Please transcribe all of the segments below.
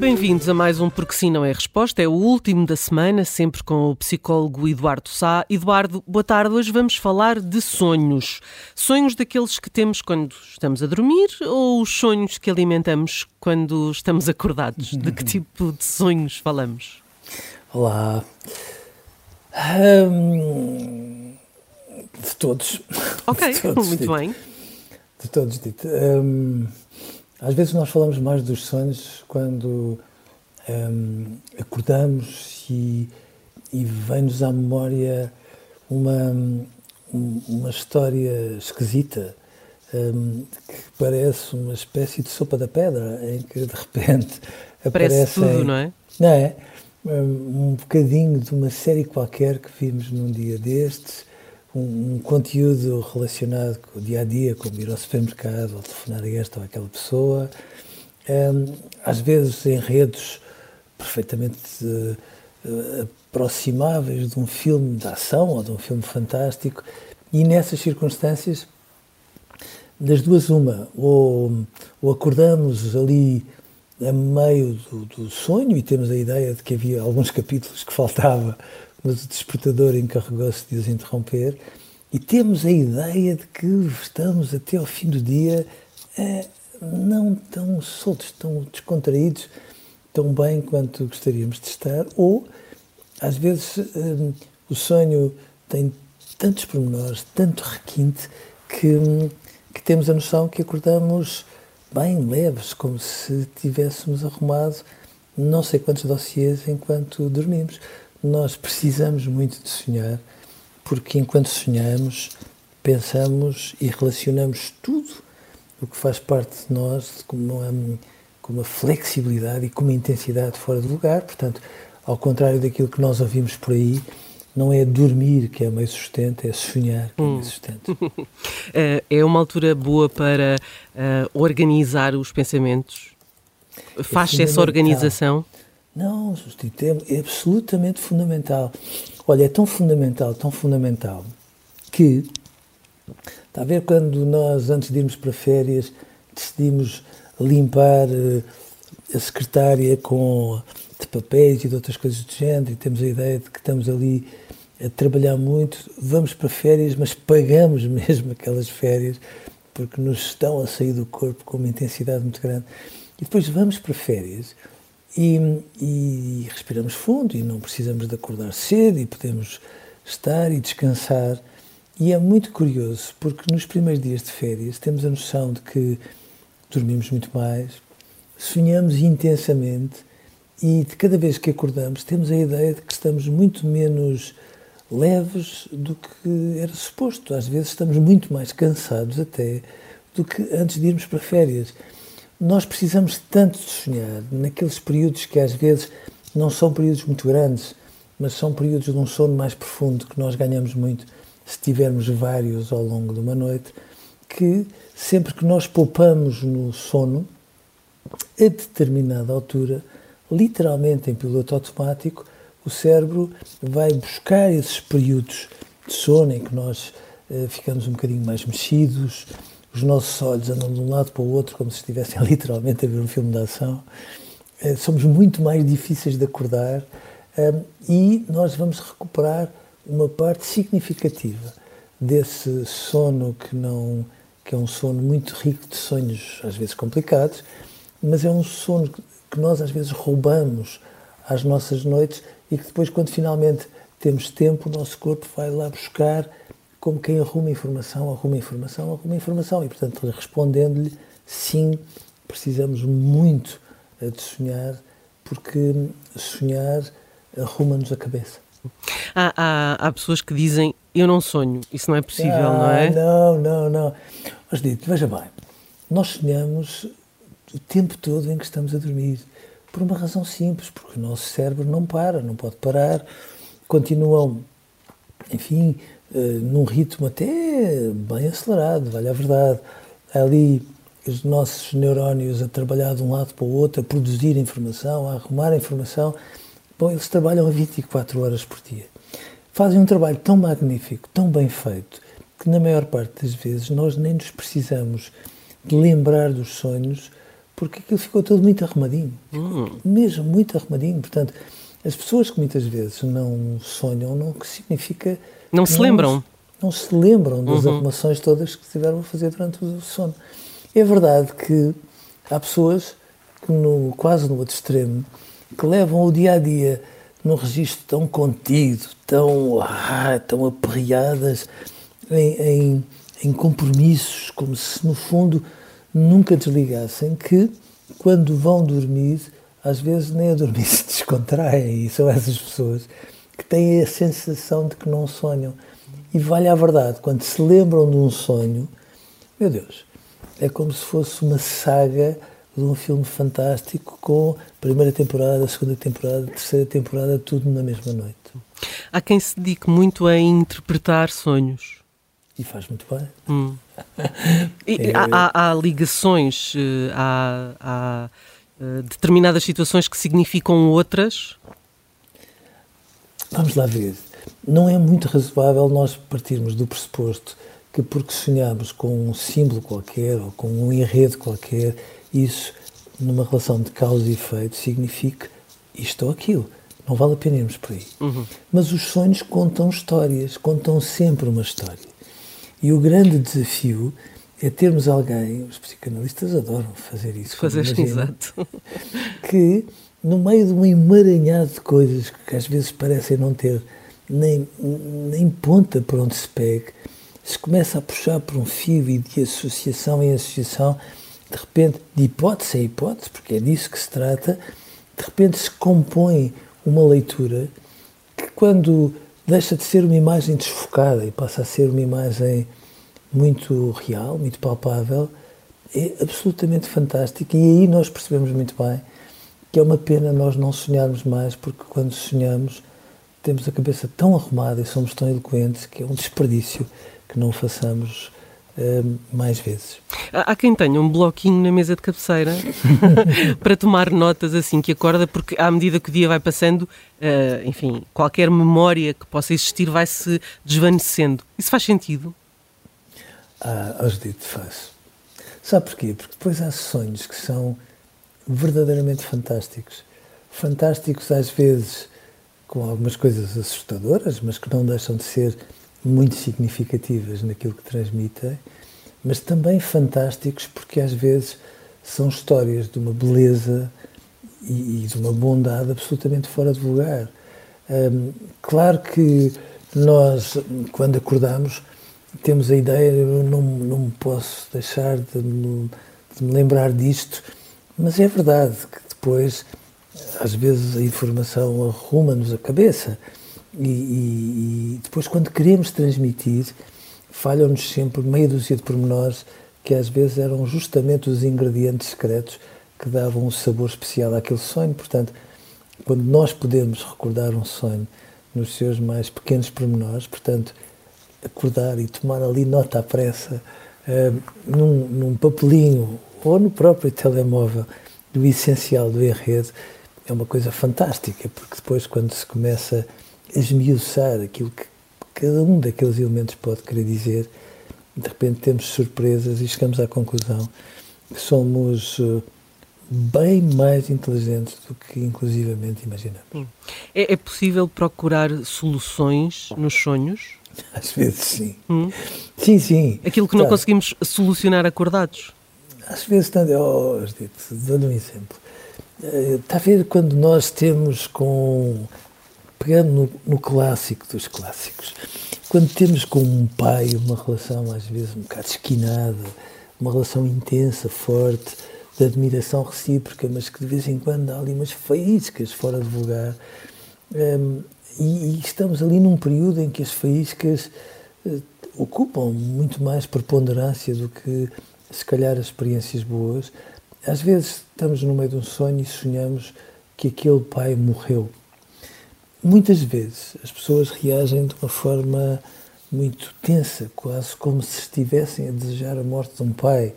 Bem-vindos a mais um Porque Sim Não é Resposta. É o último da semana, sempre com o psicólogo Eduardo Sá. Eduardo, boa tarde. Hoje vamos falar de sonhos. Sonhos daqueles que temos quando estamos a dormir ou os sonhos que alimentamos quando estamos acordados? De que tipo de sonhos falamos? Olá. Hum, de todos. Ok, De todos, muito dito. bem. De todos, dito. Hum, às vezes nós falamos mais dos sonhos quando hum, acordamos e, e vem-nos à memória uma, um- uma história esquisita hum, que parece uma espécie de sopa da pedra em que de repente Parece aparecem tudo, não é? não é? Um bocadinho de uma série qualquer que vimos num dia destes, um, um conteúdo relacionado com o dia a dia, como ir ao supermercado, ou telefonar a esta ou aquela pessoa, Hum, às vezes enredos perfeitamente eh, aproximáveis de um filme de ação ou de um filme fantástico, e nessas circunstâncias das duas uma, ou, ou acordamos ali a meio do, do sonho e temos a ideia de que havia alguns capítulos que faltava, mas o despertador encarregou-se de os interromper, e temos a ideia de que estamos até ao fim do dia eh, não tão soltos, tão descontraídos, tão bem quanto gostaríamos de estar, ou às vezes hum, o sonho tem tantos pormenores, tanto requinte, que, que temos a noção que acordamos bem leves, como se tivéssemos arrumado não sei quantos dossiês enquanto dormimos. Nós precisamos muito de sonhar, porque enquanto sonhamos, pensamos e relacionamos tudo o que faz parte de nós com uma, com uma flexibilidade e com uma intensidade fora de lugar. Portanto, ao contrário daquilo que nós ouvimos por aí, não é dormir que é meio sustento, é sonhar que é meio sustento. Eh, É uma altura boa para eh, organizar os pensamentos? Faz-se essa organização? Não, é, é absolutamente fundamental. Olha, é tão fundamental, tão fundamental, que está a ver quando nós, antes de irmos para férias, decidimos limpar eh, a secretária com papéis e de outras coisas do género, e temos a ideia de que estamos ali a trabalhar muito, vamos para férias, mas pagamos mesmo aquelas férias, porque nos estão a sair do corpo com uma intensidade muito grande. E depois vamos para férias e, e respiramos fundo e não precisamos de acordar cedo e podemos estar e descansar. E é muito curioso, porque nos primeiros dias de férias temos a noção de que dormimos muito mais, sonhamos intensamente e de cada vez que acordamos temos a ideia de que estamos muito menos leves do que era suposto. Às vezes estamos muito mais cansados até do que antes de irmos para férias. Nós precisamos tanto de sonhar naqueles períodos que às vezes não são períodos muito grandes, mas são períodos de um sono mais profundo que nós ganhamos muito se tivermos vários ao longo de uma noite, que sempre que nós poupamos no sono, a determinada altura, literalmente em piloto automático, o cérebro vai buscar esses períodos de sono em que nós eh, ficamos um bocadinho mais mexidos, os nossos olhos andam de um lado para o outro como se estivessem literalmente a ver um filme de ação. Eh, somos muito mais difíceis de acordar eh, e nós vamos recuperar uma parte significativa desse sono que não que é um sono muito rico de sonhos às vezes complicados, mas é um sono que nós às vezes roubamos às nossas noites e que depois quando finalmente temos tempo o nosso corpo vai lá buscar como quem arruma informação, arruma informação, arruma informação. E, portanto, respondendo-lhe, sim, precisamos muito de sonhar, porque sonhar arruma-nos a cabeça. Há, há, há, pessoas que dizem eu não sonho, isso não é possível, ah, não é? Não, não, não. Mas dito, veja bem, nós sonhamos o tempo todo em que estamos a dormir, por uma razão simples, porque o nosso cérebro não para, não pode parar, continuam, enfim, uh, num ritmo até bem acelerado, vale a verdade. Ali os nossos neurónios a trabalhar de um lado para o outro, a produzir informação, a arrumar informação. Bom, eles trabalham 24 horas por dia. Fazem um trabalho tão magnífico, tão bem feito, que na maior parte das vezes nós nem nos precisamos de lembrar dos sonhos, porque aquilo ficou tudo muito arrumadinho. Hum. Mesmo muito arrumadinho. Portanto, as pessoas que muitas vezes não sonham, não que significa. Não se não, lembram. Não se lembram das uhum. arrumações todas que tiveram a fazer durante o sono. É verdade que há pessoas que no, quase no outro extremo que levam o dia a dia num registro tão contido, tão, ah, tão aperreadas em, em, em compromissos, como se no fundo nunca desligassem, que quando vão dormir, às vezes nem a dormir se descontraem, e são essas pessoas que têm a sensação de que não sonham. E vale a verdade, quando se lembram de um sonho, meu Deus, é como se fosse uma saga de um filme fantástico com primeira temporada, segunda temporada, terceira temporada, tudo na mesma noite. Há quem se dedique muito a interpretar sonhos. E faz muito bem. Hum. E, é... há, há, ligações, eh, há, há, eh, determinadas situações que significam outras? Vamos lá ver. Não é muito razoável nós partirmos do pressuposto que porque sonhamos com um símbolo qualquer ou com um enredo qualquer, isso, numa relação de causa e efeito, significa isto ou aquilo. Não vale a pena irmos por aí. Uhum. Mas os sonhos contam histórias, contam sempre uma história. E o grande desafio é termos alguém, os psicanalistas adoram fazer isso. Fazer exato. Que, no meio de um emaranhado de coisas que às vezes parecem não ter nem, nem ponta para onde se pegue, se começa a puxar por um fio e de associação em associação, de repente, de hipótese em hipótese, porque é disso que se trata, de repente se compõe uma leitura que, quando deixa de ser uma imagem desfocada e passa a ser uma imagem muito real, muito palpável, é absolutamente fantástica. E aí nós percebemos muito bem que é uma pena nós não sonharmos mais, porque quando sonhamos temos a cabeça tão arrumada e somos tão eloquentes que é um desperdício que não façamos uh, mais vezes. Há quem tenha um bloquinho na mesa de cabeceira para tomar notas assim que acorda, porque à medida que o dia vai passando, uh, enfim, qualquer memória que possa existir vai se desvanecendo. Isso faz sentido? Ah, aos dito faz. Sabe porquê? Porque depois há sonhos que são verdadeiramente fantásticos. Fantásticos às vezes com algumas coisas assustadoras, mas que não deixam de ser muito significativas naquilo que transmitem, mas também fantásticos porque às vezes são histórias de uma beleza e, e de uma bondade absolutamente fora de lugar. Um, claro que nós, quando acordamos, temos a ideia, eu não, não posso deixar de me, de me lembrar disto, mas é verdade que depois, às vezes, a informação arruma-nos a cabeça e, e, e depois, quando queremos transmitir, falham-nos sempre meia dúzia de pormenores que às vezes eram justamente os ingredientes secretos que davam um sabor especial àquele sonho. Portanto, quando nós podemos recordar um sonho nos seus mais pequenos pormenores, portanto, acordar e tomar ali nota à pressa, uh, num, num papelinho ou no próprio telemóvel, do essencial do enredo, é uma coisa fantástica, porque depois, quando se começa esmiuçar aquilo que cada um daqueles elementos pode querer dizer, de repente temos surpresas e chegamos à conclusão que somos eh, bem mais inteligentes do que inclusivamente imaginamos. É, é possível procurar soluções nos sonhos? Às vezes sim. Hum? Sim, sim. Aquilo que não tá. conseguimos solucionar acordados? Às vezes, tanto, oh, dou-lhe um exemplo. Está eh, a ver quando nós temos com pegando no, no clássico dos clássicos, quando temos com um pai uma relação às vezes um bocado esquinada, uma relação intensa, forte, de admiração recíproca, mas que de vez em quando há ali umas faíscas fora de lugar. Um, e, e, estamos ali num período em que as faíscas uh, ocupam muito mais preponderância do que, se calhar, as experiências boas. Às vezes estamos no meio de um sonho e sonhamos que aquele pai morreu. Muitas vezes as pessoas reagem de uma forma muito tensa, quase como se estivessem a desejar a morte de um pai.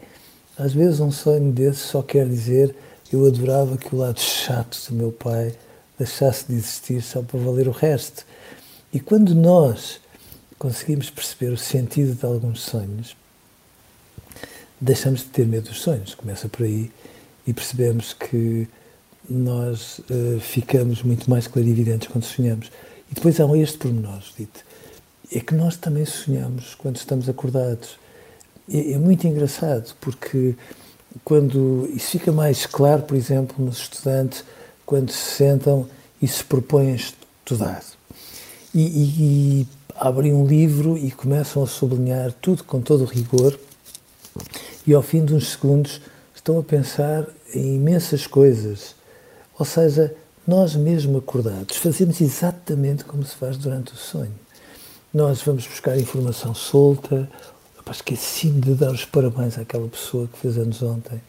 Às vezes um sonho desse só quer dizer eu adorava que o lado chato do meu pai deixasse de existir só para valer o resto. E quando nós conseguimos perceber o sentido de alguns sonhos, deixamos de ter medo dos sonhos. Começa por aí e percebemos que nós uh, ficamos muito mais clarividentes quando sonhamos. E depois há este pormenor, dito, é que nós também sonhamos quando estamos acordados. É, é, muito engraçado, porque quando isso fica mais claro, por exemplo, nos estudantes, quando se sentam e se propõem a estudar. E, e, e abrem um livro e começam a sublinhar tudo com todo o rigor, e ao fim de uns segundos estão a pensar em imensas coisas. Ou seja, nós mesmo acordados fazemos exatamente como se faz durante o sonho. Nós vamos buscar informação solta, esqueci-me de dar os parabéns àquela pessoa que fez anos ontem,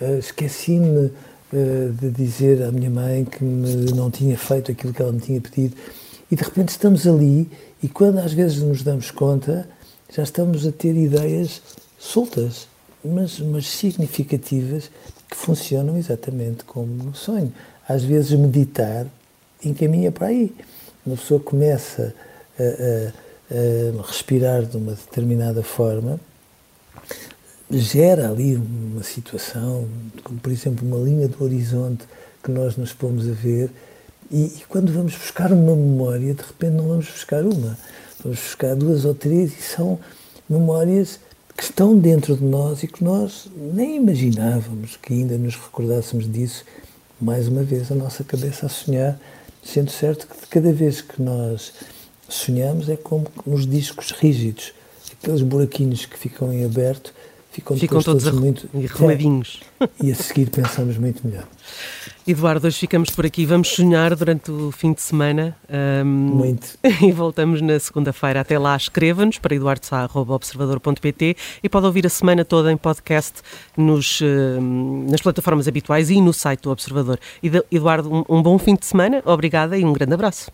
uh, esqueci-me uh, de dizer à minha mãe que não tinha feito aquilo que ela me tinha pedido. E de repente estamos ali e quando às vezes nos damos conta, já estamos a ter ideias soltas, mas, mas significativas, que funcionam exatamente como no sonho. Às vezes meditar encaminha para aí. Uma pessoa começa a, a, a respirar de uma determinada forma, gera ali uma situação, como por exemplo uma linha do horizonte que nós nos pomos a ver, e, e, quando vamos buscar uma memória, de repente não vamos buscar uma, vamos buscar duas ou três, e são memórias que estão dentro de nós e que nós nem imaginávamos que ainda nos recordássemos disso. Mais uma vez, a nossa cabeça a sonhar, sendo certo que cada vez que nós sonhamos é como nos discos rígidos, aqueles buraquinhos que ficam em aberto, ficam, ficam todos, todos muito arrumadinhos. É, e a seguir pensamos muito melhor. Eduardo, hoje ficamos por aqui. Vamos sonhar durante o fim de semana. Um, Muito. E voltamos na segunda-feira. Até lá, escreva-nos para eduardosá.observador.pt e pode ouvir a semana toda em podcast nos, nas plataformas habituais e no site do Observador. Eduardo, um, um bom fim de semana. Obrigada e um grande abraço.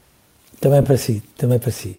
Também para si, também para si.